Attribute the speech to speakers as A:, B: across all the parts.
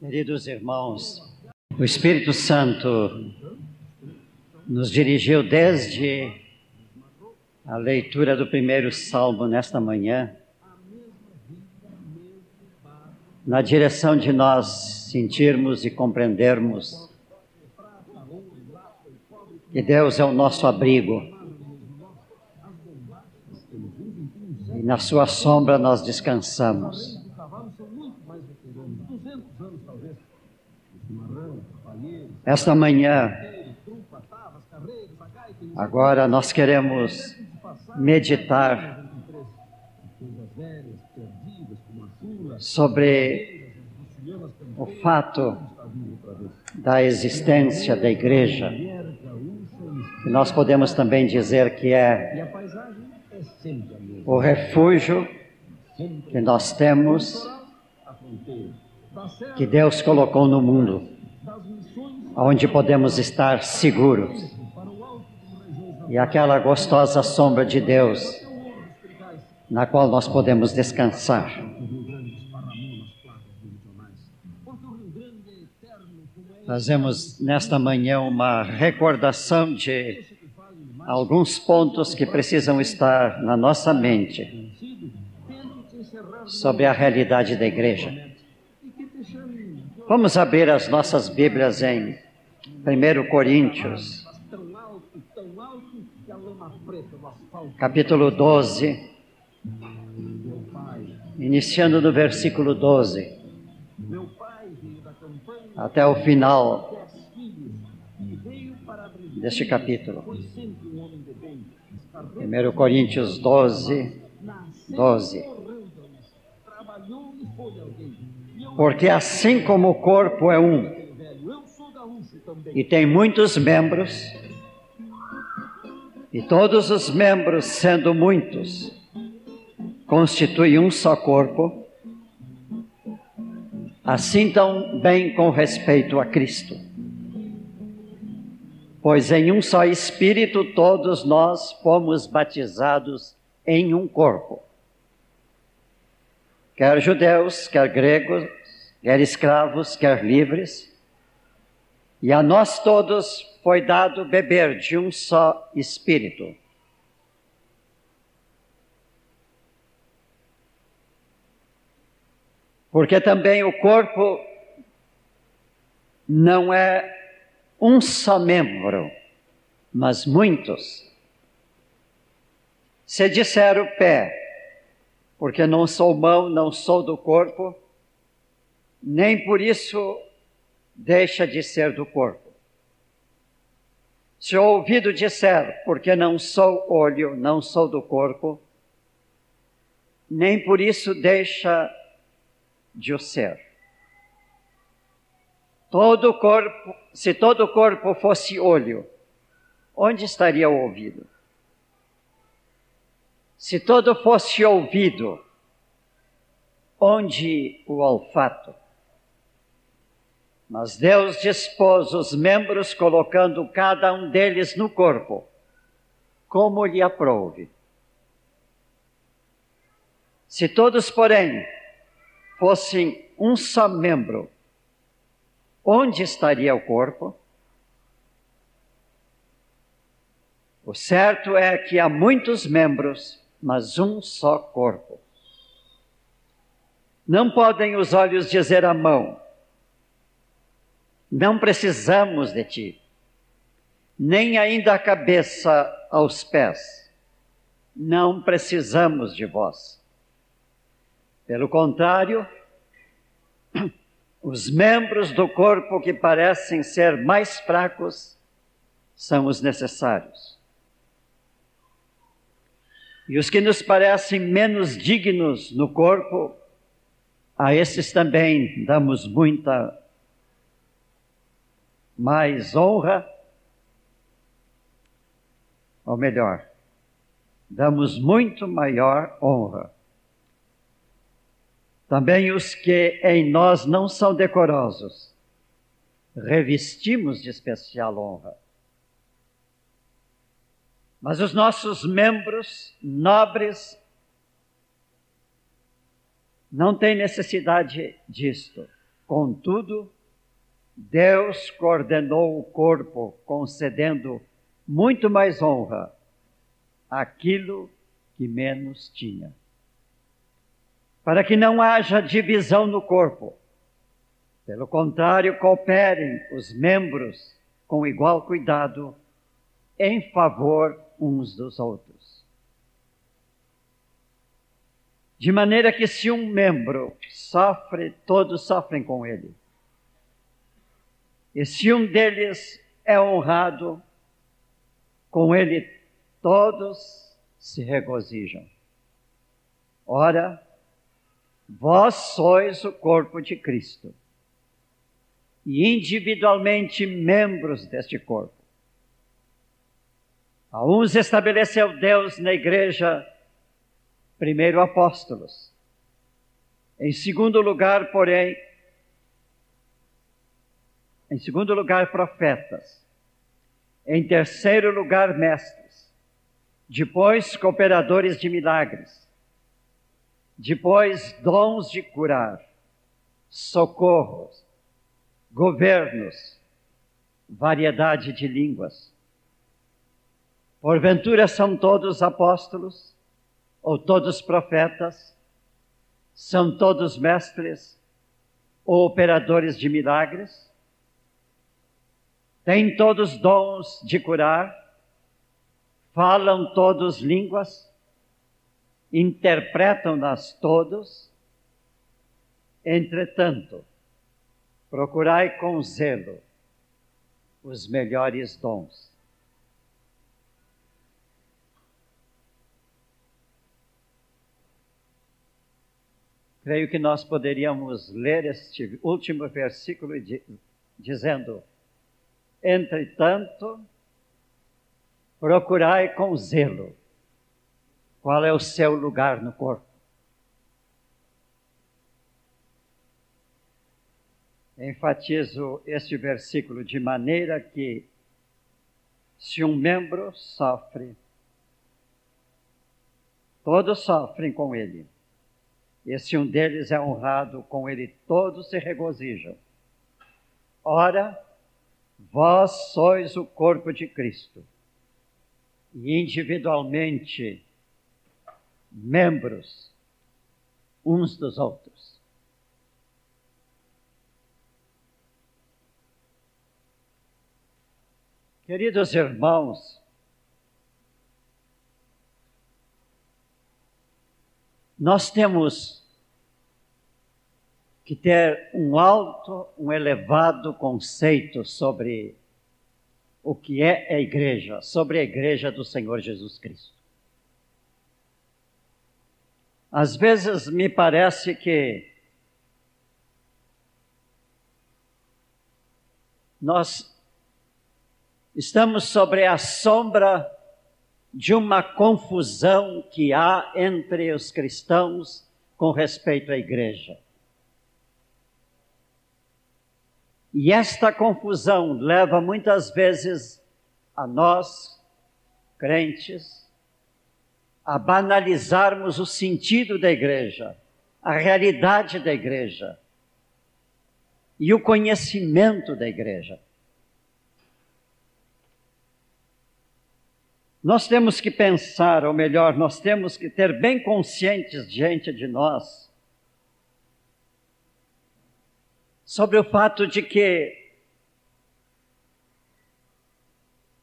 A: Queridos irmãos, o Espírito Santo nos dirigiu desde a leitura do primeiro salmo nesta manhã, na direção de nós sentirmos e compreendermos que Deus é o nosso abrigo e na Sua sombra nós descansamos. Esta manhã, agora nós queremos meditar sobre o fato da existência da igreja, que nós podemos também dizer que é o refúgio que nós temos, que Deus colocou no mundo onde podemos estar seguros. E aquela gostosa sombra de Deus, na qual nós podemos descansar. Fazemos nesta manhã uma recordação de alguns pontos que precisam estar na nossa mente sobre a realidade da igreja. Vamos abrir as nossas Bíblias em 1 Coríntios, capítulo 12, iniciando no versículo 12, até o final deste capítulo. 1 Coríntios 12, 12. Porque assim como o corpo é um, e tem muitos membros, e todos os membros, sendo muitos, constituem um só corpo, assim também com respeito a Cristo. Pois em um só Espírito todos nós fomos batizados em um corpo, quer judeus, quer gregos, quer escravos, quer livres, e a nós todos foi dado beber de um só espírito. Porque também o corpo não é um só membro, mas muitos. Se disser o pé, porque não sou mão, não sou do corpo, nem por isso deixa de ser do corpo. Se o ouvido disser, porque não sou olho, não sou do corpo, nem por isso deixa de o ser. Todo corpo, se todo o corpo fosse olho, onde estaria o ouvido? Se todo fosse ouvido, onde o olfato? Mas Deus dispôs os membros, colocando cada um deles no corpo, como lhe aprouve. Se todos, porém, fossem um só membro, onde estaria o corpo? O certo é que há muitos membros, mas um só corpo. Não podem os olhos dizer à mão, não precisamos de ti, nem ainda a cabeça aos pés. Não precisamos de vós. Pelo contrário, os membros do corpo que parecem ser mais fracos são os necessários. E os que nos parecem menos dignos no corpo, a esses também damos muita mais honra, ou melhor, damos muito maior honra. Também os que em nós não são decorosos, revestimos de especial honra. Mas os nossos membros nobres não têm necessidade disto. Contudo, Deus coordenou o corpo, concedendo muito mais honra àquilo que menos tinha. Para que não haja divisão no corpo. Pelo contrário, cooperem os membros com igual cuidado em favor uns dos outros. De maneira que se um membro sofre, todos sofrem com ele. E se um deles é honrado, com ele todos se regozijam. Ora, vós sois o corpo de Cristo e individualmente membros deste corpo. A uns estabeleceu Deus na igreja, primeiro apóstolos. Em segundo lugar, porém, em segundo lugar, profetas. Em terceiro lugar, mestres. Depois, cooperadores de milagres. Depois, dons de curar, socorros, governos, variedade de línguas. Porventura são todos apóstolos ou todos profetas? São todos mestres ou operadores de milagres? Têm todos dons de curar, falam todos línguas, interpretam-nas todos. Entretanto, procurai com zelo os melhores dons. Creio que nós poderíamos ler este último versículo dizendo: Entretanto, procurai com zelo qual é o seu lugar no corpo. Enfatizo este versículo de maneira que, se um membro sofre, todos sofrem com ele. E se um deles é honrado, com ele todos se regozijam. Ora, Vós sois o corpo de Cristo e individualmente membros uns dos outros. Queridos irmãos, nós temos que ter um alto, um elevado conceito sobre o que é a igreja, sobre a igreja do Senhor Jesus Cristo. Às vezes me parece que nós estamos sobre a sombra de uma confusão que há entre os cristãos com respeito à igreja. E esta confusão leva muitas vezes a nós, crentes, a banalizarmos o sentido da igreja, a realidade da igreja e o conhecimento da igreja. Nós temos que pensar, ou melhor, nós temos que ter bem conscientes diante de nós sobre o fato de que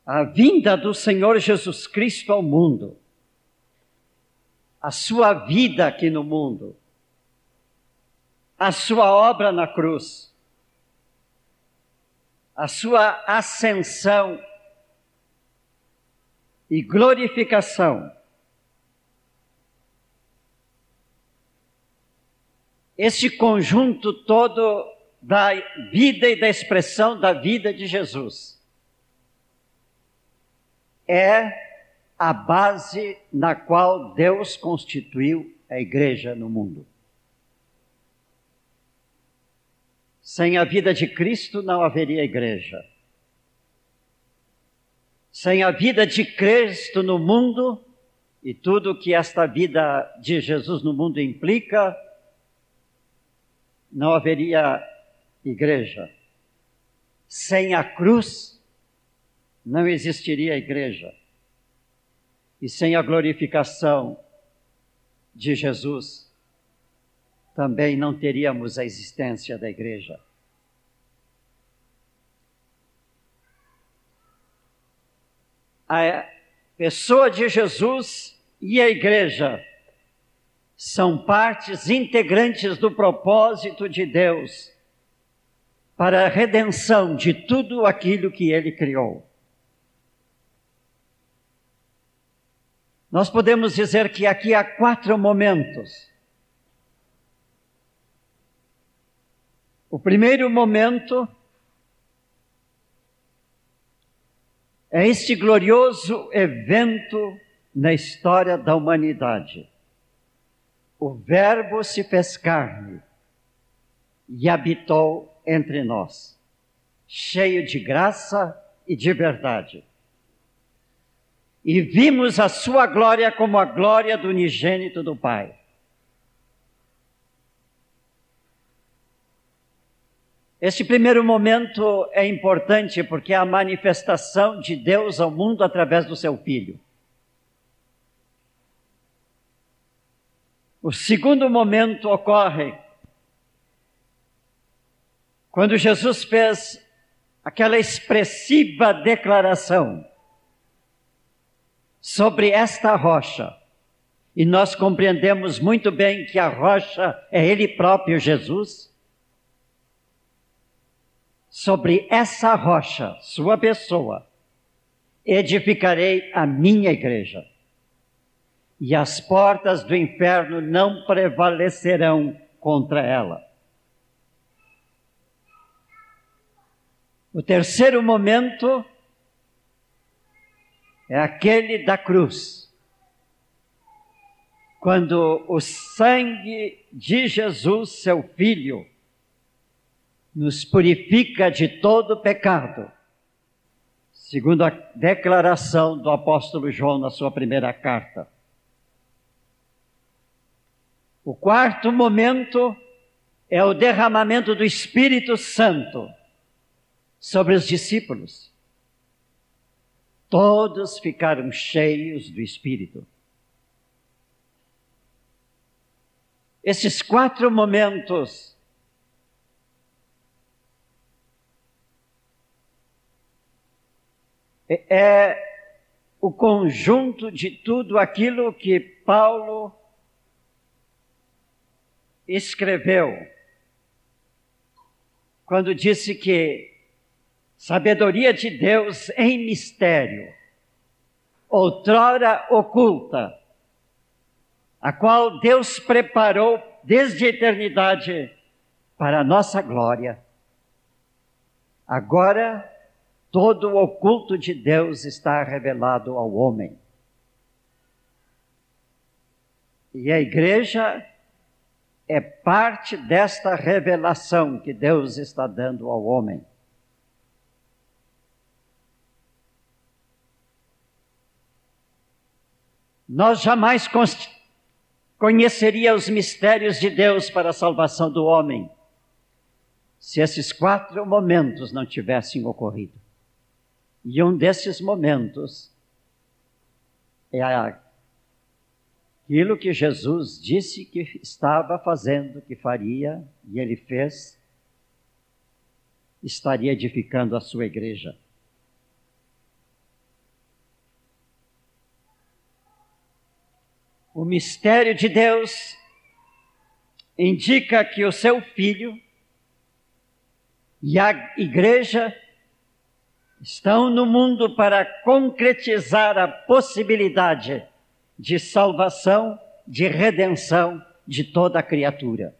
A: a vinda do Senhor Jesus Cristo ao mundo, a sua vida aqui no mundo, a sua obra na cruz, a sua ascensão e glorificação. Esse conjunto todo da vida e da expressão da vida de Jesus. É a base na qual Deus constituiu a igreja no mundo. Sem a vida de Cristo não haveria igreja. Sem a vida de Cristo no mundo e tudo que esta vida de Jesus no mundo implica, não haveria igreja. Sem a cruz, não existiria igreja. E sem a glorificação de Jesus, também não teríamos a existência da igreja. A pessoa de Jesus e a igreja são partes integrantes do propósito de Deus para a redenção de tudo aquilo que ele criou. Nós podemos dizer que aqui há quatro momentos. O primeiro momento é este glorioso evento na história da humanidade. O Verbo se fez carne e habitou entre nós, cheio de graça e de verdade e vimos a sua glória como a glória do unigênito do Pai. Este primeiro momento é importante porque é a manifestação de Deus ao mundo através do seu Filho. O segundo momento ocorre quando Jesus fez aquela expressiva declaração: sobre esta rocha. E nós compreendemos muito bem que a rocha é Ele próprio, Jesus. Sobre essa rocha, sua pessoa, edificarei a minha igreja. E as portas do inferno não prevalecerão contra ela. O terceiro momento é aquele da cruz. Quando o sangue de Jesus, seu Filho, nos purifica de todo pecado, segundo a declaração do apóstolo João na sua primeira carta. O quarto momento é o derramamento do Espírito Santo sobre os discípulos. Todos ficaram cheios do Espírito. Esses quatro momentos é, é o conjunto de tudo aquilo que Paulo escreveu quando disse que sabedoria de Deus em mistério, outrora oculta, a qual Deus preparou desde a eternidade para a nossa glória. Agora, todo o oculto de Deus está revelado ao homem. E a igreja é parte desta revelação que Deus está dando ao homem. Nós jamais conheceríamos os mistérios de Deus para a salvação do homem se esses quatro momentos não tivessem ocorrido. E um desses momentos é aquilo que Jesus disse que estava fazendo, que faria, e ele fez, estaria edificando a sua igreja. O mistério de Deus indica que o seu filho e a igreja estão no mundo para concretizar a possibilidade de salvação, de redenção de toda a criatura.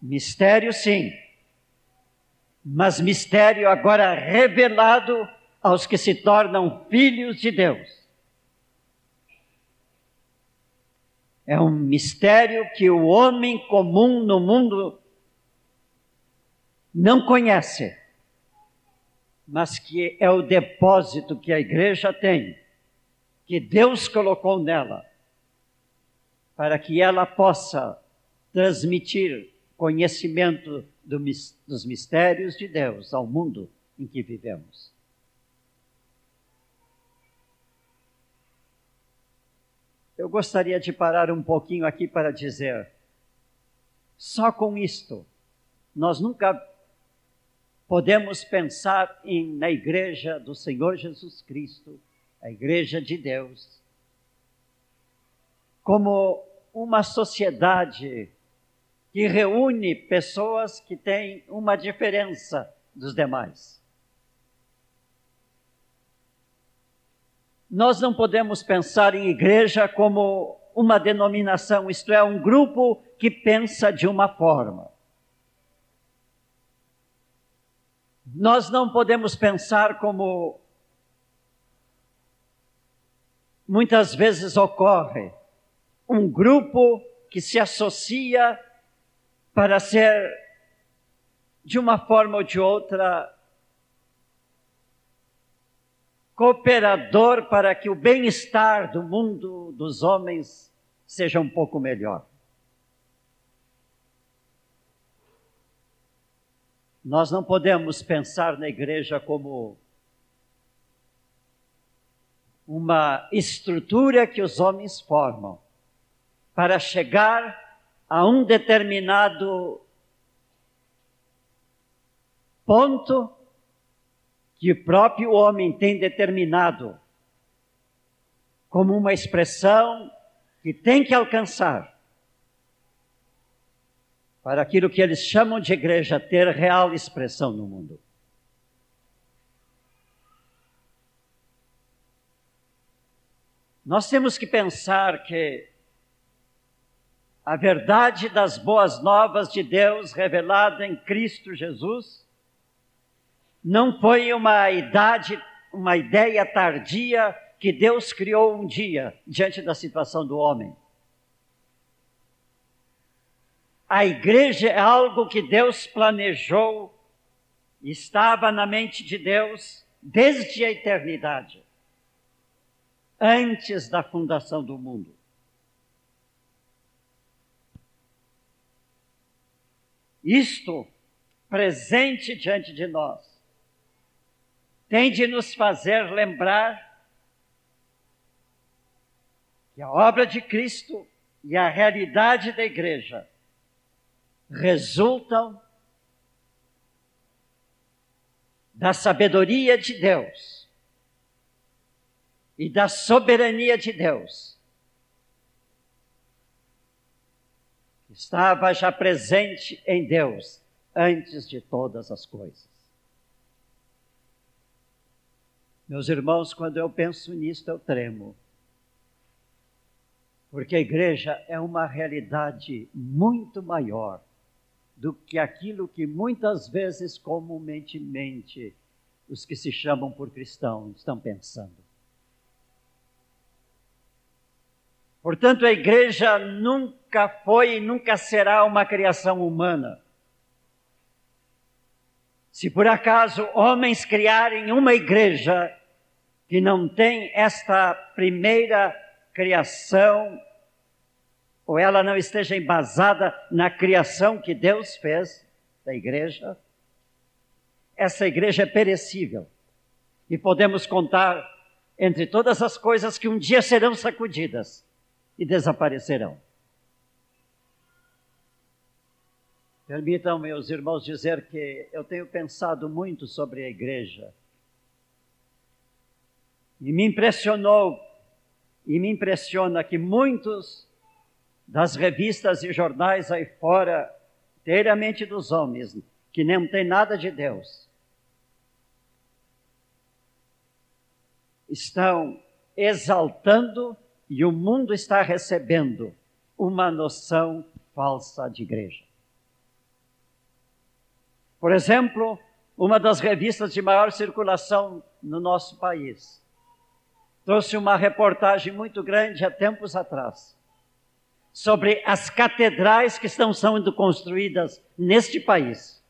A: Mistério, sim, mas mistério agora revelado aos que se tornam filhos de Deus. É um mistério que o homem comum no mundo não conhece, mas que é o depósito que a igreja tem, que Deus colocou nela, para que ela possa transmitir conhecimento do, dos mistérios de Deus ao mundo em que vivemos. Eu gostaria de parar um pouquinho aqui para dizer: só com isto, nós nunca podemos pensar em, na igreja do Senhor Jesus Cristo, a igreja de Deus, como uma sociedade que reúne pessoas que têm uma diferença dos demais. Nós não podemos pensar em igreja como uma denominação, isto é, um grupo que pensa de uma forma. Nós não podemos pensar como muitas vezes ocorre um grupo que se associa para ser, de uma forma ou de outra, cooperador para que o bem-estar do mundo dos homens seja um pouco melhor. Nós não podemos pensar na igreja como uma estrutura que os homens formam para chegar a um determinado ponto que o próprio homem tem determinado como uma expressão que tem que alcançar para aquilo que eles chamam de igreja ter real expressão no mundo. Nós temos que pensar que a verdade das boas novas de Deus revelada em Cristo Jesus não foi uma idade, uma ideia tardia que Deus criou um dia diante da situação do homem. A igreja é algo que Deus planejou, estava na mente de Deus desde a eternidade, antes da fundação do mundo. Isto presente diante de nós tem de nos fazer lembrar que a obra de Cristo e a realidade da igreja resultam da sabedoria de Deus e da soberania de Deus. Estava já presente em Deus antes de todas as coisas. Meus irmãos, quando eu penso nisto, eu tremo. Porque a igreja é uma realidade muito maior do que aquilo que muitas vezes comumente os que se chamam por cristãos estão pensando. Portanto, a igreja nunca foi e nunca será uma criação humana. Se por acaso homens criarem uma igreja que não tem esta primeira criação ou ela não esteja embasada na criação que Deus fez da igreja, essa igreja é perecível. E podemos contar entre todas as coisas que um dia serão sacudidas e desaparecerão. Permitam, meus irmãos, dizer que eu tenho pensado muito sobre a igreja. E me impressionou, e me impressiona que muitos das revistas e jornais aí fora, inteiramente dos homens, que não tem nada de Deus, estão exaltando e o mundo está recebendo uma noção falsa de igreja. Por exemplo, uma das revistas de maior circulação no nosso país trouxe uma reportagem muito grande há tempos atrás sobre as catedrais que estão sendo construídas neste país.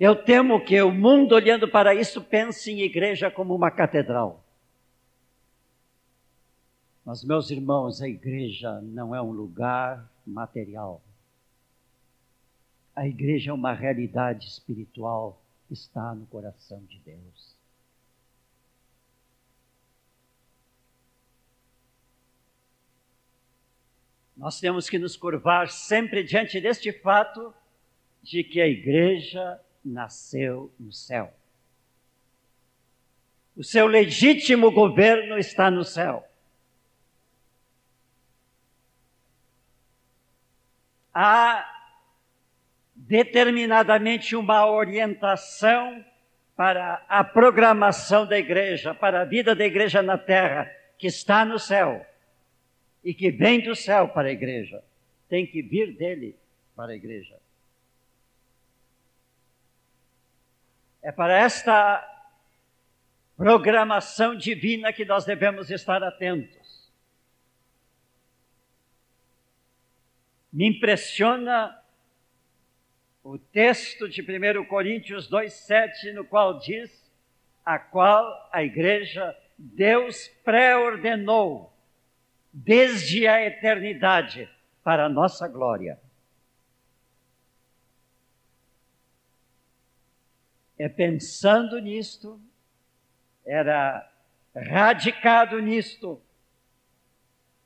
A: Eu temo que o mundo, olhando para isso, pense em igreja como uma catedral. Mas, meus irmãos, a igreja não é um lugar material. A igreja é uma realidade espiritual que está no coração de Deus. Nós temos que nos curvar sempre diante deste fato de que a igreja nasceu no céu. O seu legítimo governo está no céu. Há determinadamente uma orientação para a programação da igreja, para a vida da igreja na terra, que está no céu e que vem do céu para a igreja. Tem que vir dele para a igreja. É para esta programação divina que nós devemos estar atentos. Me impressiona o texto de 1 Coríntios 2,7, no qual diz: a qual a igreja Deus pré-ordenou desde a eternidade para a nossa glória. É pensando nisto, era radicado nisto,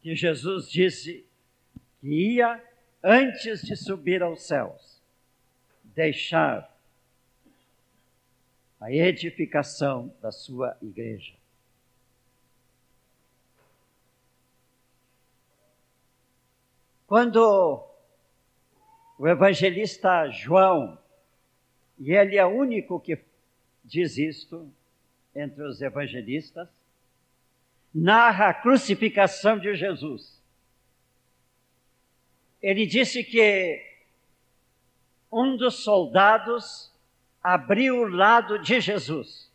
A: que Jesus disse que ia, antes de subir aos céus, deixar a edificação da sua igreja. Quando o evangelista João e ele é o único que diz isto entre os evangelistas. Narra a crucificação de Jesus. Ele disse que um dos soldados abriu o lado de Jesus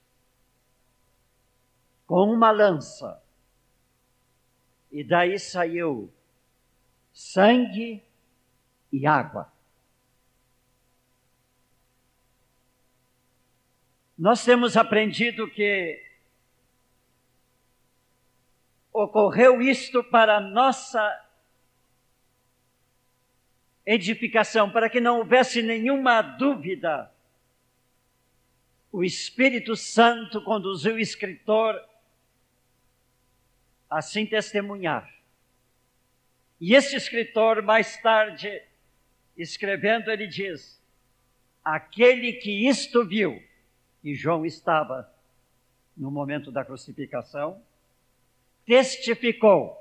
A: com uma lança. E daí saiu sangue e água. Nós temos aprendido que ocorreu isto para nossa edificação, para que não houvesse nenhuma dúvida. O Espírito Santo conduziu o escritor a assim testemunhar. E esse escritor, mais tarde, escrevendo, ele diz: Aquele que isto viu, e João estava no momento da crucificação, testificou,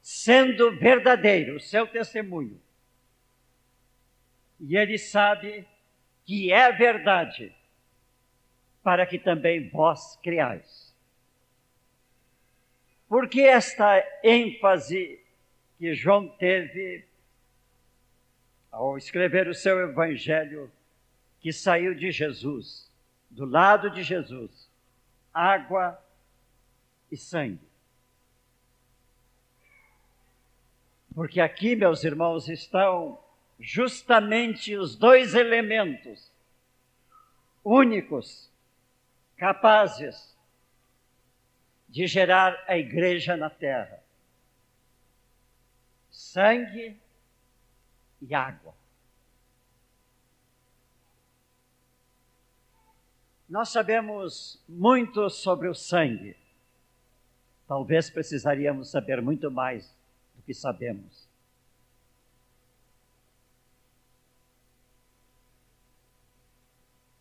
A: sendo verdadeiro o seu testemunho. E ele sabe que é verdade, para que também vós creais. Por que esta ênfase que João teve ao escrever o seu evangelho que saiu de Jesus, do lado de Jesus, água e sangue. Porque aqui, meus irmãos, estão justamente os dois elementos únicos, capazes de gerar a igreja na terra: sangue e água. Nós sabemos muito sobre o sangue. Talvez precisaríamos saber muito mais do que sabemos.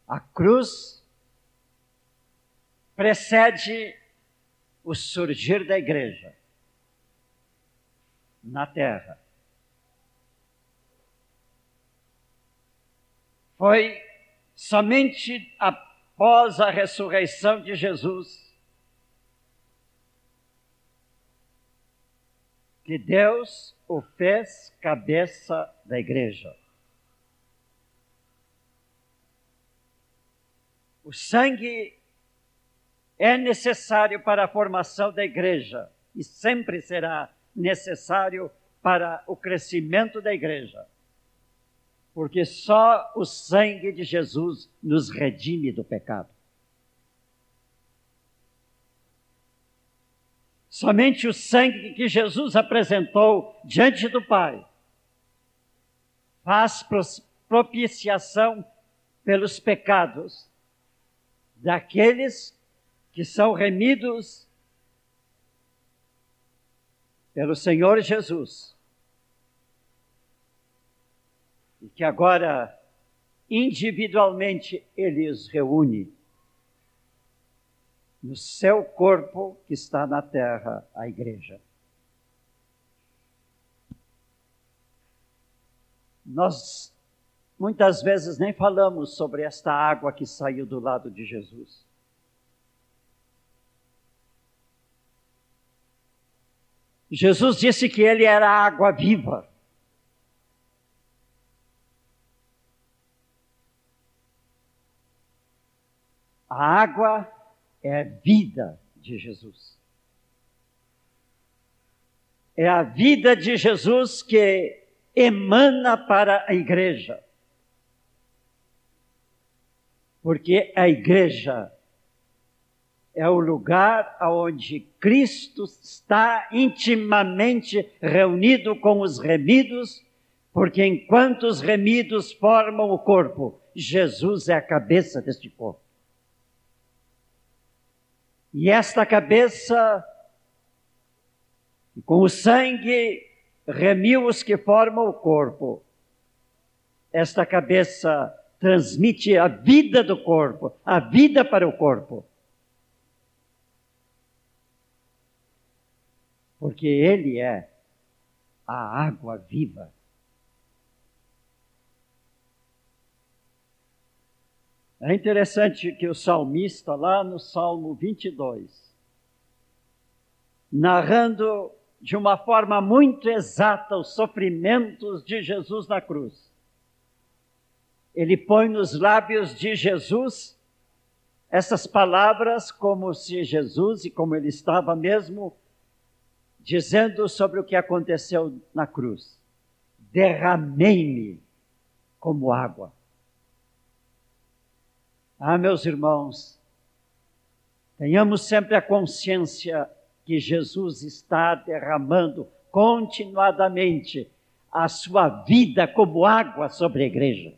A: A cruz precede o surgir da igreja na terra. Foi somente após a ressurreição de Jesus, que Deus o fez cabeça da igreja. O sangue é necessário para a formação da igreja e sempre será necessário para o crescimento da igreja porque só o sangue de Jesus nos redime do pecado. Somente o sangue que Jesus apresentou diante do Pai faz propiciação pelos pecados daqueles que são remidos pelo Senhor Jesus. E que agora, individualmente, Ele os reúne no seu corpo que está na terra, a igreja. Nós muitas vezes nem falamos sobre esta água que saiu do lado de Jesus. Jesus disse que ele era a água viva. A água é a vida de Jesus. É a vida de Jesus que emana para a igreja. Porque a igreja é o lugar onde Cristo está intimamente reunido com os remidos, porque enquanto os remidos formam o corpo, Jesus é a cabeça deste corpo. E esta cabeça, com o sangue, remiu os que formam o corpo. Esta cabeça transmite a vida do corpo, a vida para o corpo. Porque Ele é a água viva. É interessante que o salmista, lá no Salmo 22, narrando de uma forma muito exata os sofrimentos de Jesus na cruz, ele põe nos lábios de Jesus essas palavras como se Jesus e como ele estava mesmo dizendo sobre o que aconteceu na cruz. Derramei-me como água. Ah, meus irmãos, tenhamos sempre a consciência que Jesus está derramando continuadamente a sua vida como água sobre a igreja.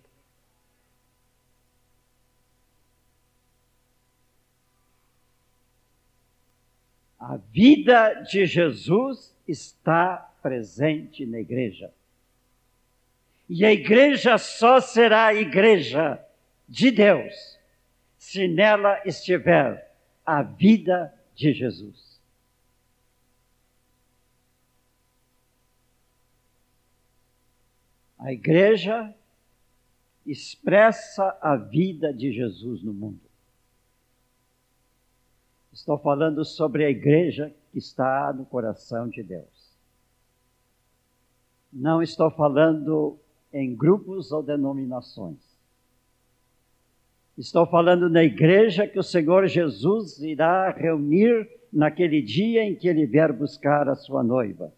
A: A vida de Jesus está presente na igreja. E a igreja só será a igreja de Deus se nela estiver a vida de Jesus. A igreja expressa a vida de Jesus no mundo. Estou falando sobre a igreja que está no coração de Deus. Não estou falando em grupos ou denominações. Estou falando na igreja que o Senhor Jesus irá reunir naquele dia em que ele vier buscar a sua noiva.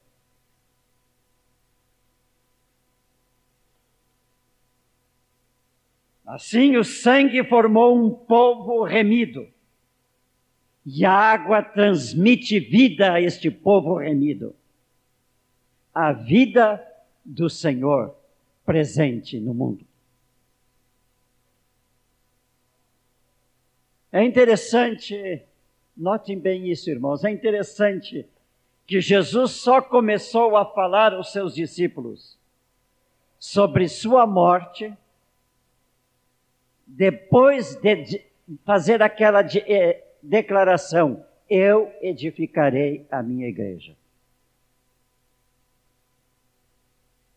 A: Assim o sangue formou um povo remido e a água transmite vida a este povo remido. A vida do Senhor presente no mundo. É interessante, notem bem isso, irmãos, é interessante que Jesus só começou a falar aos seus discípulos sobre sua morte depois de fazer aquela eh, declaração: Eu edificarei a minha igreja.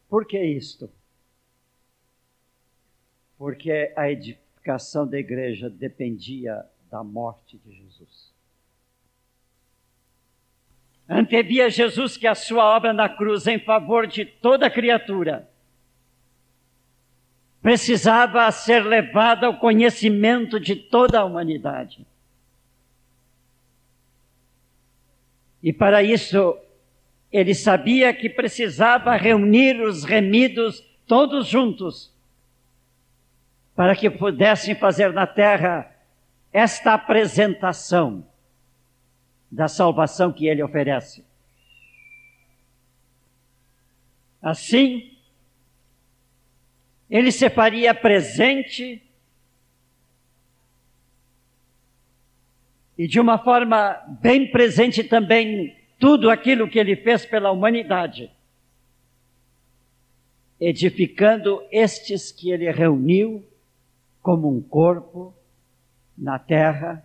A: Por que isto? Porque a edificação da igreja dependia da morte de Jesus. Antevia Jesus que a sua obra na cruz em favor de toda criatura precisava ser levada ao conhecimento de toda a humanidade. E para isso, ele sabia que precisava reunir os remidos todos juntos, para que pudessem fazer na terra esta apresentação da salvação que ele oferece. Assim, ele se faria presente e de uma forma bem presente também tudo aquilo que ele fez pela humanidade, edificando estes que ele reuniu como um corpo na terra,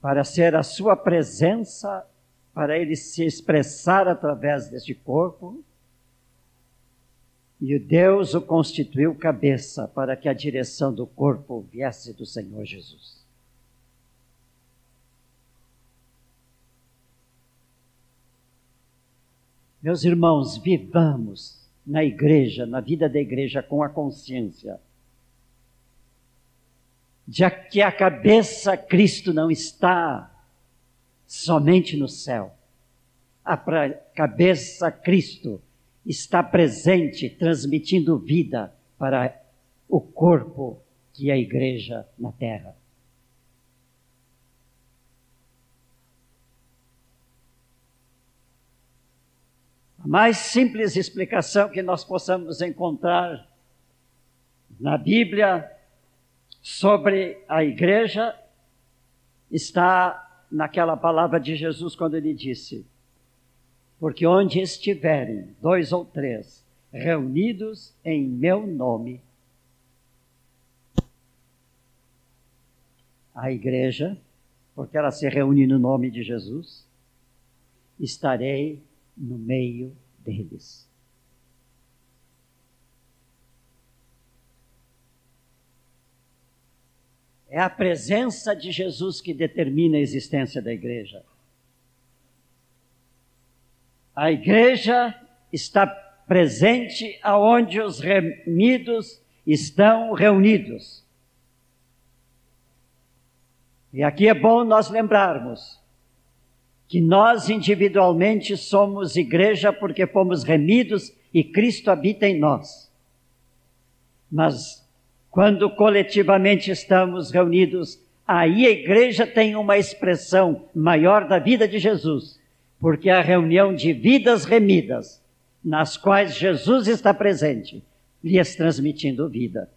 A: para ser a sua presença, para ele se expressar através deste corpo. E Deus o constituiu cabeça para que a direção do corpo viesse do Senhor Jesus. Meus irmãos, vivamos na igreja, na vida da igreja, com a consciência de que a cabeça Cristo não está somente no céu. A cabeça Cristo está presente, transmitindo vida para o corpo que é a igreja na terra. A mais simples explicação que nós possamos encontrar na Bíblia sobre a igreja está naquela palavra de Jesus quando ele disse: Porque onde estiverem dois ou três reunidos em meu nome, a igreja, porque ela se reúne no nome de Jesus, estarei no meio deles. É a presença de Jesus que determina a existência da igreja. A igreja está presente aonde os remidos estão reunidos. E aqui é bom nós lembrarmos que nós individualmente somos igreja porque fomos remidos e Cristo habita em nós. Mas quando coletivamente estamos reunidos, aí a igreja tem uma expressão maior da vida de Jesus, porque a reunião de vidas remidas, nas quais Jesus está presente, lhes transmitindo vida.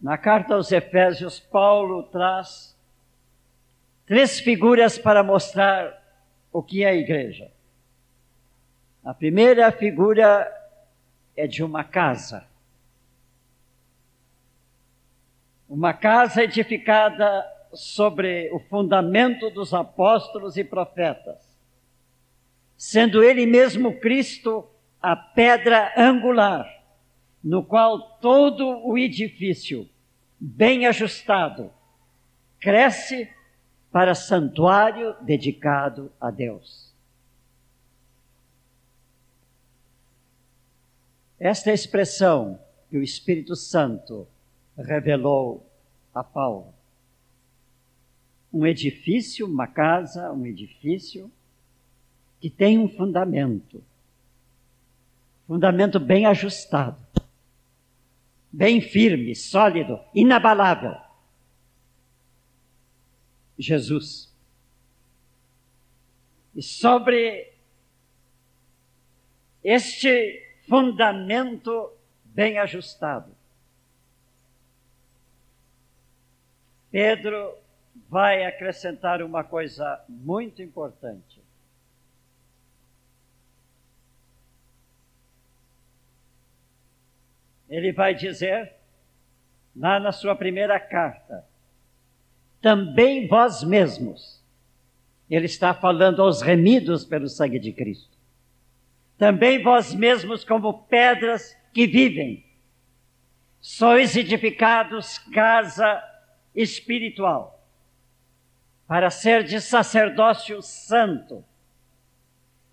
A: Na carta aos Efésios, Paulo traz três figuras para mostrar o que é a igreja. A primeira figura é de uma casa. Uma casa edificada sobre o fundamento dos apóstolos e profetas, sendo Ele mesmo Cristo a pedra angular, no qual todo o edifício, bem ajustado, cresce para santuário dedicado a Deus. Esta expressão que o Espírito Santo revelou a Paulo. Um edifício, uma casa, um edifício que tem um fundamento. Fundamento bem ajustado, bem firme, sólido, inabalável. Jesus. E sobre este fundamento bem ajustado. Pedro vai acrescentar uma coisa muito importante. Ele vai dizer, lá na sua primeira carta, também vós mesmos, ele está falando aos remidos pelo sangue de Cristo. Também vós mesmos, como pedras que vivem, sois edificados casa espiritual, para ser de sacerdócio santo,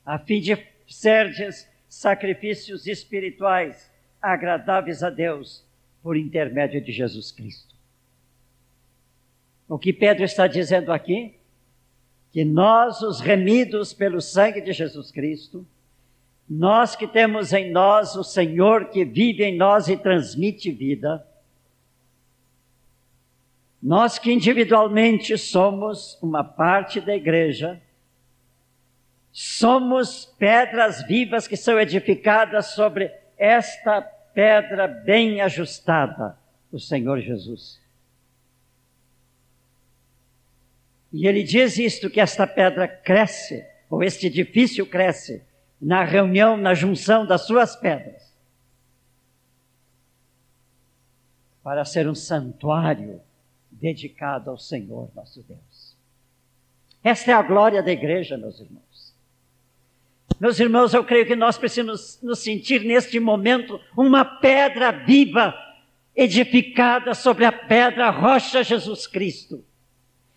A: a fim de serdes sacrifícios espirituais agradáveis a Deus por intermédio de Jesus Cristo. O que Pedro está dizendo aqui? Que nós, os remidos pelo sangue de Jesus Cristo, nós que temos em nós o Senhor que vive em nós e transmite vida, nós que individualmente somos uma parte da igreja, Somos pedras vivas que são edificadas sobre esta pedra bem ajustada, o Senhor Jesus. E ele diz isto: que esta pedra cresce, ou este edifício cresce, na reunião, na junção das suas pedras, para ser um santuário dedicado ao Senhor nosso Deus. Esta é a glória da igreja, meus irmãos. Meus irmãos, eu creio que nós precisamos nos sentir neste momento uma pedra viva, edificada sobre a pedra rocha Jesus Cristo.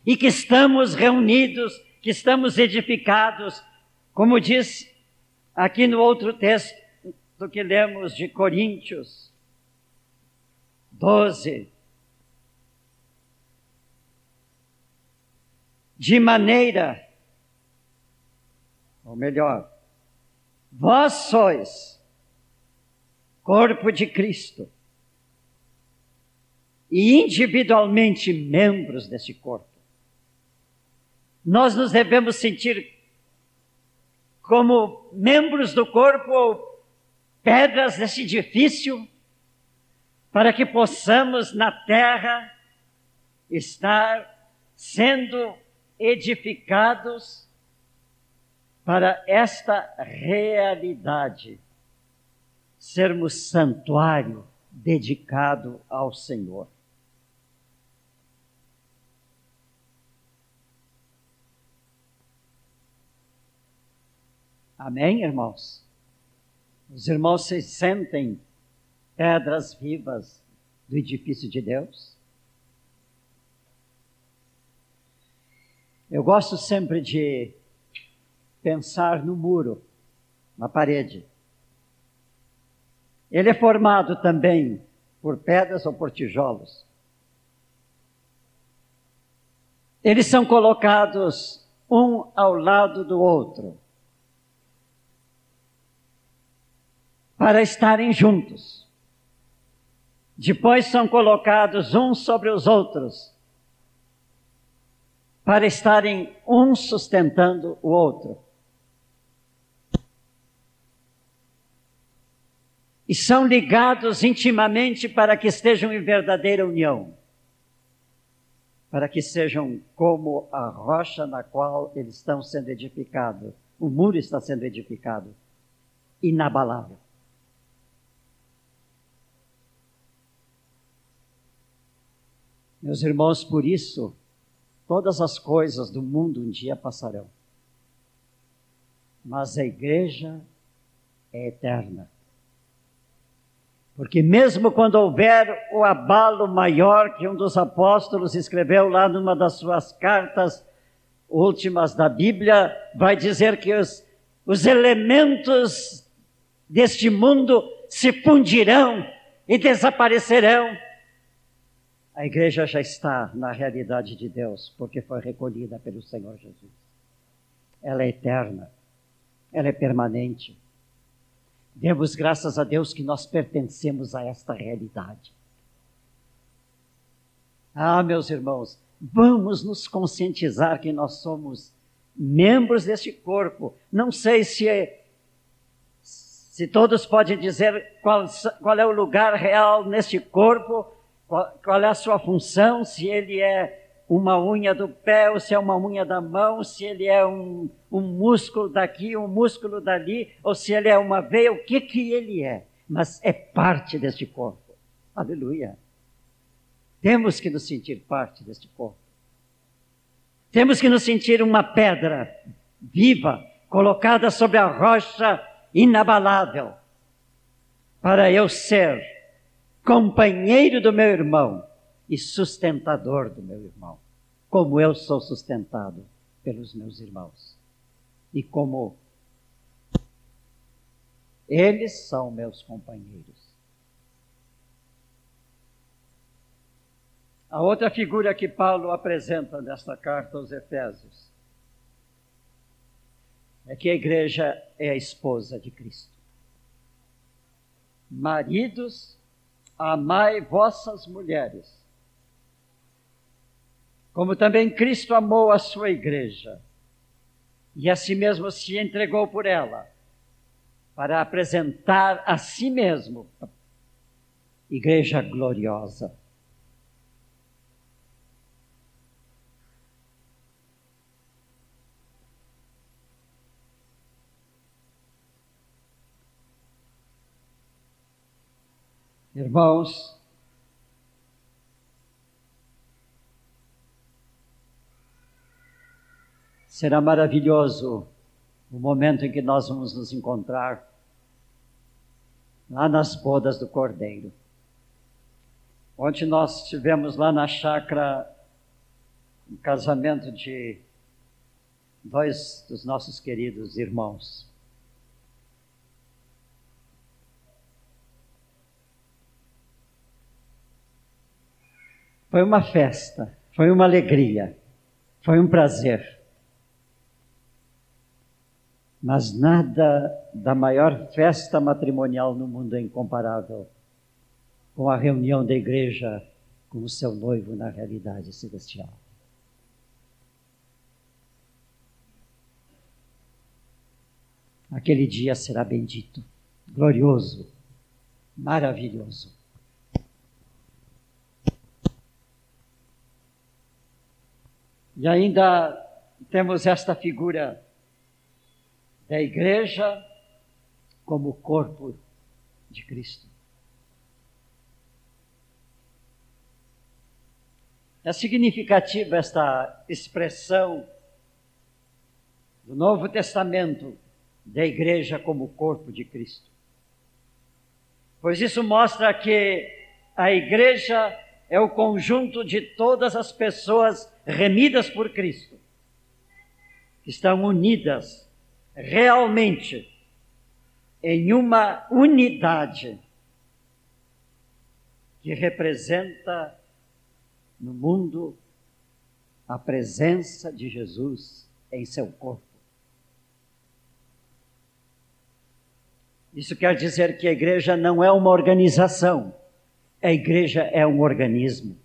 A: E que estamos reunidos, que estamos edificados, como diz aqui no outro texto do que lemos de Coríntios 12. De maneira, ou melhor, Vós sois corpo de Cristo e individualmente membros desse corpo. Nós nos devemos sentir como membros do corpo ou pedras desse edifício para que possamos na terra estar sendo edificados para esta realidade, sermos santuário dedicado ao Senhor. Amém, irmãos? Os irmãos se sentem pedras vivas do edifício de Deus? Eu gosto sempre de pensar no muro, na parede. Ele é formado também por pedras ou por tijolos. Eles são colocados um ao lado do outro para estarem juntos. Depois são colocados uns sobre os outros para estarem um sustentando o outro. e são ligados intimamente para que estejam em verdadeira união, para que sejam como a rocha na qual eles estão sendo edificados, o muro está sendo edificado, inabalável. Meus irmãos, por isso, todas as coisas do mundo um dia passarão, mas a igreja é eterna porque mesmo quando houver o abalo maior que um dos apóstolos escreveu lá numa das suas cartas últimas da Bíblia, vai dizer que os, os elementos deste mundo se fundirão e desaparecerão. A igreja já está na realidade de Deus, porque foi recolhida pelo Senhor Jesus. Ela é eterna, ela é permanente. Demos graças a Deus que nós pertencemos a esta realidade. Ah, meus irmãos, vamos nos conscientizar que nós somos membros deste corpo. Não sei se é, se todos podem dizer qual, qual é o lugar real neste corpo, qual, qual é a sua função, se ele é uma unha do pé, ou se é uma unha da mão, se ele é um, um músculo daqui, um músculo dali, ou se ele é uma veia, o que que ele é. Mas é parte deste corpo. Aleluia. Temos que nos sentir parte deste corpo. Temos que nos sentir uma pedra viva, colocada sobre a rocha inabalável, para eu ser companheiro do meu irmão e sustentador do meu irmão, como eu sou sustentado pelos meus irmãos. E como eles são meus companheiros. A outra figura que Paulo apresenta nesta carta aos Efésios é que a igreja é a esposa de Cristo. Maridos, amai vossas mulheres, como também Cristo amou a sua igreja e a si mesmo se entregou por ela, para apresentar a si mesmo igreja gloriosa. Irmãos, será maravilhoso o momento em que nós vamos nos encontrar lá nas bodas do Cordeiro. Ontem nós estivemos lá na chácara um casamento de dois dos nossos queridos irmãos. Foi uma festa, foi uma alegria, foi um prazer. Mas nada da maior festa matrimonial no mundo é incomparável com a reunião da igreja com o seu noivo na realidade celestial. Aquele dia será bendito, glorioso, maravilhoso. E ainda temos esta figura da igreja como corpo de Cristo. É significativa esta expressão do Novo Testamento da igreja como corpo de Cristo. Pois isso mostra que a igreja é o conjunto de todas as pessoas remidas por Cristo, que estão unidas realmente em uma unidade que representa no mundo a presença de Jesus em seu corpo. Isso quer dizer que a igreja não é uma organização, a igreja é um organismo.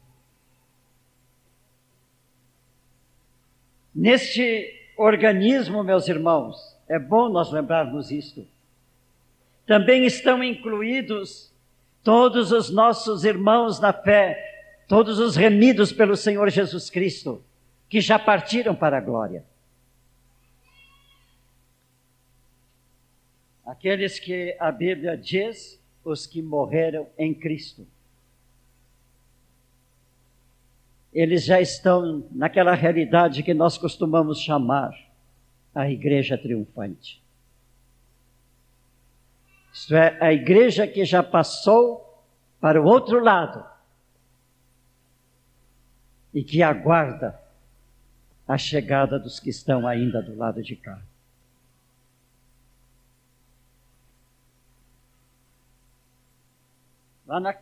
A: Neste organismo, meus irmãos, é bom nós lembrarmos isto. Também estão incluídos todos os nossos irmãos na fé, todos os remidos pelo Senhor Jesus Cristo, que já partiram para a glória. Aqueles que a Bíblia diz, os que morreram em Cristo. Eles já estão naquela realidade que nós costumamos chamar a igreja triunfante. Isto é, a igreja que já passou para o outro lado e que aguarda a chegada dos que estão ainda do lado de cá. Lá na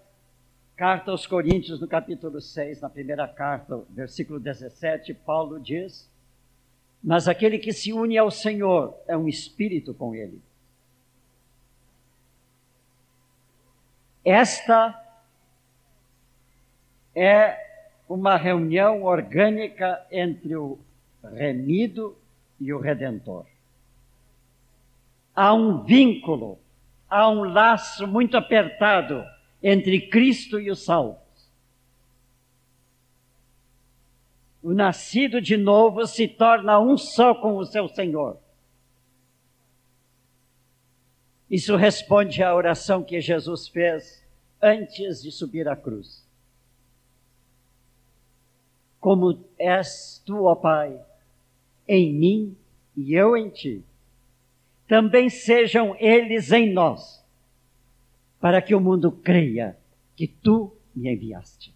A: Carta aos Coríntios, no capítulo 6, na primeira carta, versículo 17, Paulo diz: Mas aquele que se une ao Senhor é um espírito com ele. Esta é uma reunião orgânica entre o remido e o redentor. Há um vínculo, há um laço muito apertado entre Cristo e os salvos. O nascido de novo se torna um só com o seu Senhor. Isso responde à oração que Jesus fez antes de subir à cruz. Como és tu, ó Pai, em mim e eu em ti, também sejam eles em nós para que o mundo creia que tu me enviaste.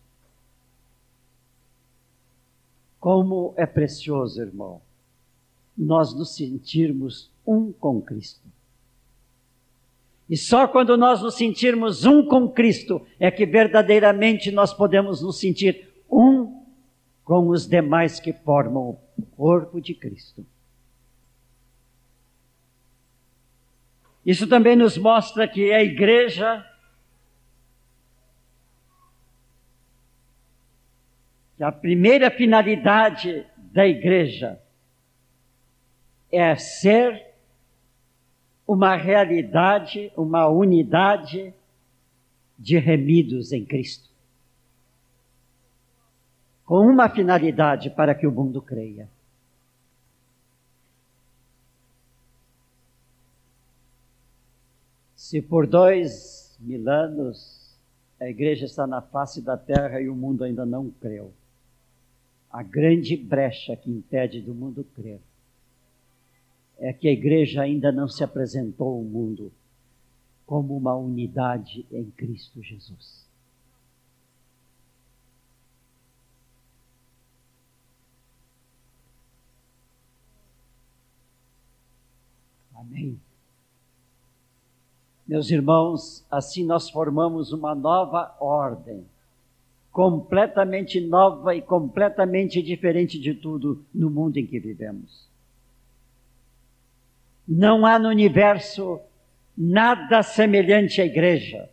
A: Como é precioso, irmão, nós nos sentirmos um com Cristo. E só quando nós nos sentirmos um com Cristo é que verdadeiramente nós podemos nos sentir um com os demais que formam o corpo de Cristo. Isso também nos mostra que a igreja, que a primeira finalidade da igreja é ser uma realidade, uma unidade de remidos em Cristo. Com uma finalidade para que o mundo creia. Se por dois mil anos a igreja está na face da terra e o mundo ainda não creu, a grande brecha que impede do mundo crer é que a igreja ainda não se apresentou ao mundo como uma unidade em Cristo Jesus. Amém. Meus irmãos, assim nós formamos uma nova ordem, completamente nova e completamente diferente de tudo no mundo em que vivemos. Não há no universo nada semelhante à igreja.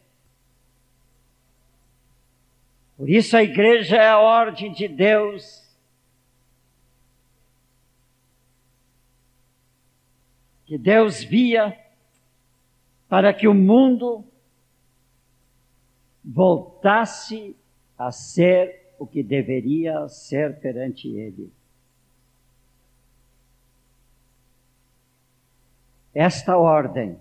A: Por isso a igreja é a ordem de Deus. Que Deus via para que o mundo voltasse a ser o que deveria ser perante Ele. Esta ordem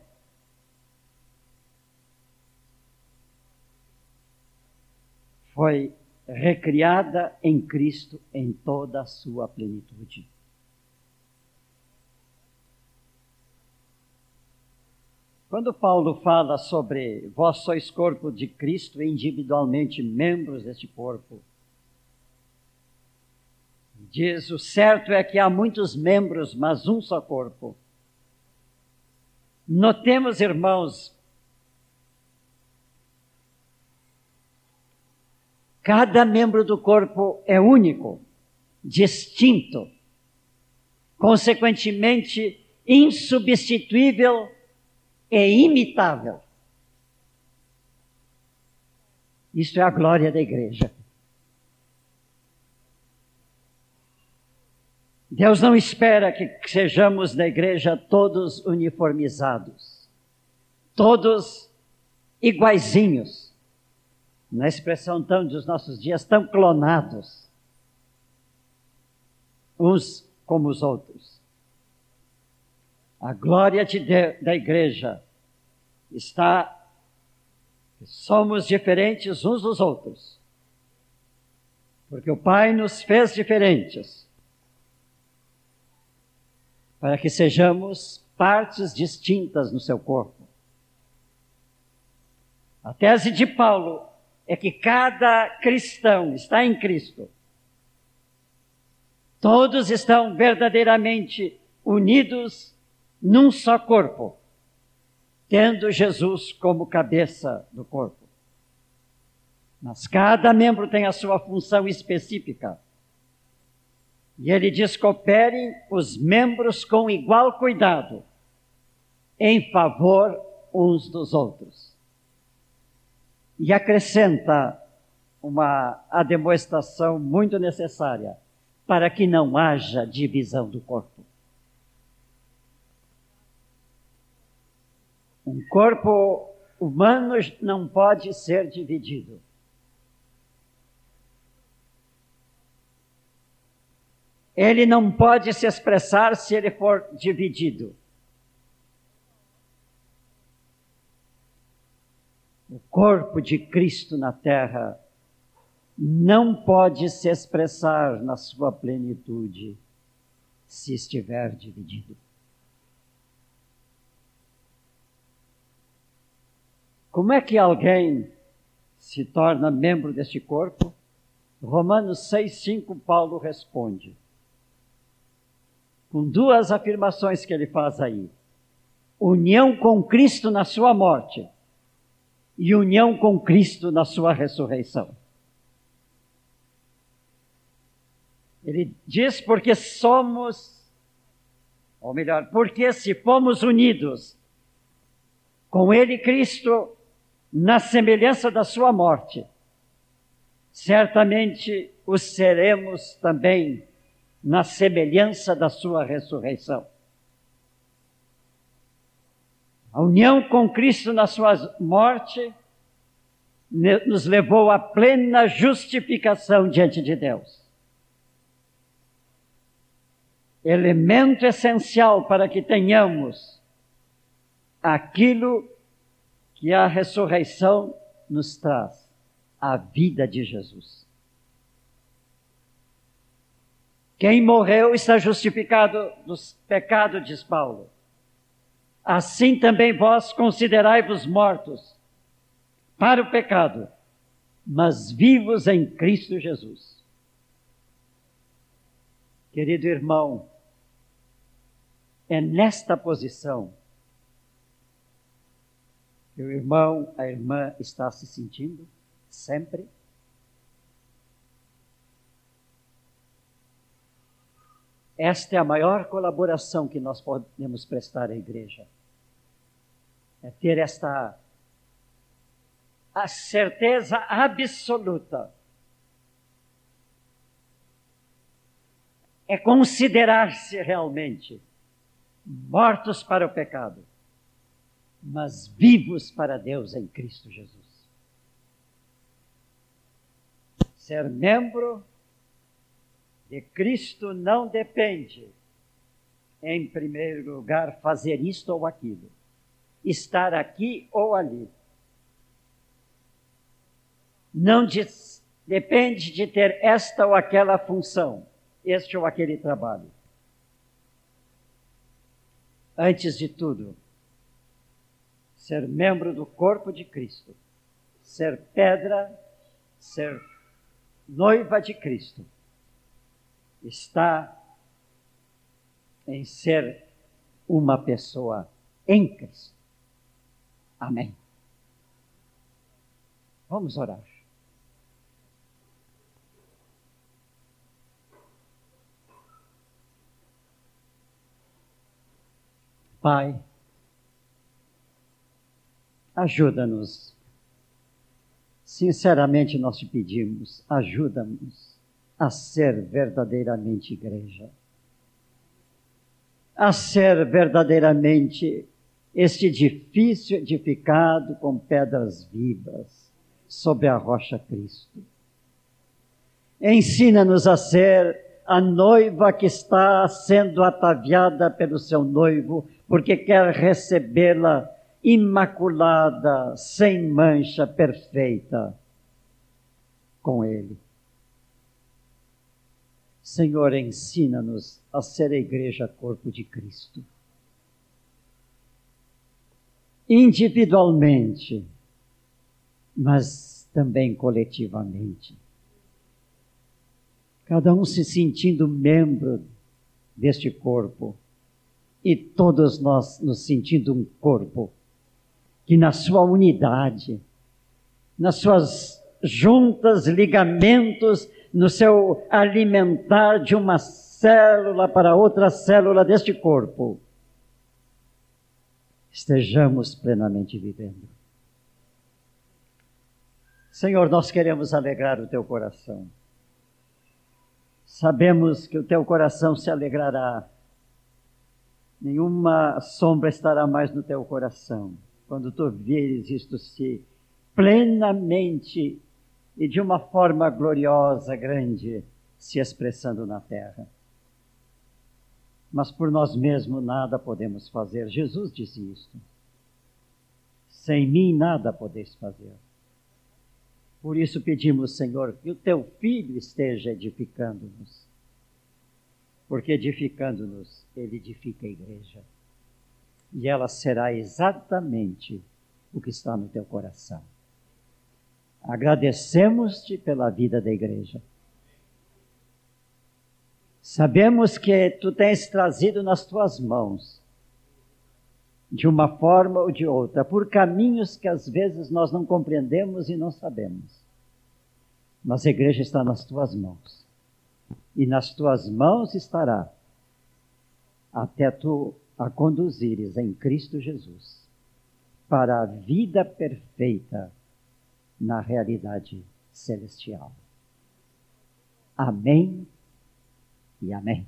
A: foi recriada em Cristo em toda a sua plenitude. Quando Paulo fala sobre vós sois corpo de Cristo e individualmente membros deste corpo, diz: o certo é que há muitos membros, mas um só corpo. Notemos, irmãos, cada membro do corpo é único, distinto, consequentemente insubstituível é imitável. Isso é a glória da igreja. Deus não espera que sejamos na igreja todos uniformizados, todos iguaizinhos, na expressão tão dos nossos dias, tão clonados, uns como os outros. A glória de da igreja está somos diferentes uns dos outros. Porque o Pai nos fez diferentes. Para que sejamos partes distintas no seu corpo. A tese de Paulo é que cada cristão está em Cristo. Todos estão verdadeiramente unidos num só corpo, tendo Jesus como cabeça do corpo. Mas cada membro tem a sua função específica. E ele diz: cooperem os membros com igual cuidado, em favor uns dos outros. E acrescenta uma demonstração muito necessária para que não haja divisão do corpo. Um corpo humano não pode ser dividido. Ele não pode se expressar se ele for dividido. O corpo de Cristo na terra não pode se expressar na sua plenitude se estiver dividido. Como é que alguém se torna membro deste corpo? Romanos 6,5, Paulo responde. Com duas afirmações que ele faz aí: união com Cristo na sua morte e união com Cristo na sua ressurreição. Ele diz porque somos, ou melhor, porque se fomos unidos com Ele, Cristo, na semelhança da sua morte, certamente o seremos também na semelhança da sua ressurreição. A união com Cristo na sua morte nos levou à plena justificação diante de Deus. Elemento essencial para que tenhamos aquilo que a ressurreição nos traz, a vida de Jesus. Quem morreu está justificado dos pecados, diz Paulo. Assim também vós considerai-vos mortos para o pecado, mas vivos em Cristo Jesus. Querido irmão, é nesta posição que o irmão, a irmã está se sentindo sempre. Esta é a maior colaboração que nós podemos prestar à igreja. É ter esta a certeza absoluta. É considerar-se realmente mortos para o pecado, mas vivos para Deus em Cristo Jesus. Ser membro de Cristo não depende, em primeiro lugar, fazer isto ou aquilo, estar aqui ou ali. Não diz, depende de ter esta ou aquela função, este ou aquele trabalho. Antes de tudo, ser membro do corpo de Cristo, ser pedra, ser noiva de Cristo está em ser uma pessoa em Cristo. Amém. Vamos orar. Pai, ajuda-nos. Sinceramente nós te pedimos, ajuda-nos a ser verdadeiramente igreja, a ser verdadeiramente este edifício edificado com pedras vivas sobre a rocha Cristo. Ensina-nos a ser a noiva que está sendo ataviada pelo seu noivo, porque quer recebê-la imaculada, sem mancha, perfeita com ele. Senhor, ensina-nos a ser a igreja corpo de Cristo. Individualmente, mas também coletivamente. Cada um se sentindo membro deste corpo e todos nós nos sentindo um corpo que na sua unidade, nas suas juntas, ligamentos, no seu alimentar de uma célula para outra célula deste corpo, estejamos plenamente vivendo. Senhor, nós queremos alegrar o teu coração. Sabemos que o teu coração se alegrará. Nenhuma sombra estará mais no teu coração quando tu vires isto se plenamente e de uma forma gloriosa, grande, se expressando na terra. Mas por nós mesmos nada podemos fazer. Jesus disse isto. Sem mim nada podeis fazer. Por isso pedimos, Senhor, que o teu filho esteja edificando-nos. Porque edificando-nos, ele edifica a igreja. E ela será exatamente o que está no teu coração. Agradecemos-te pela vida da igreja. Sabemos que tu tens trazido nas tuas mãos, de uma forma ou de outra, por caminhos que às vezes nós não compreendemos e não sabemos. Mas a igreja está nas tuas mãos. E nas tuas mãos estará até tu a conduzires em Cristo Jesus para a vida perfeita na realidade celestial. Amém e amém.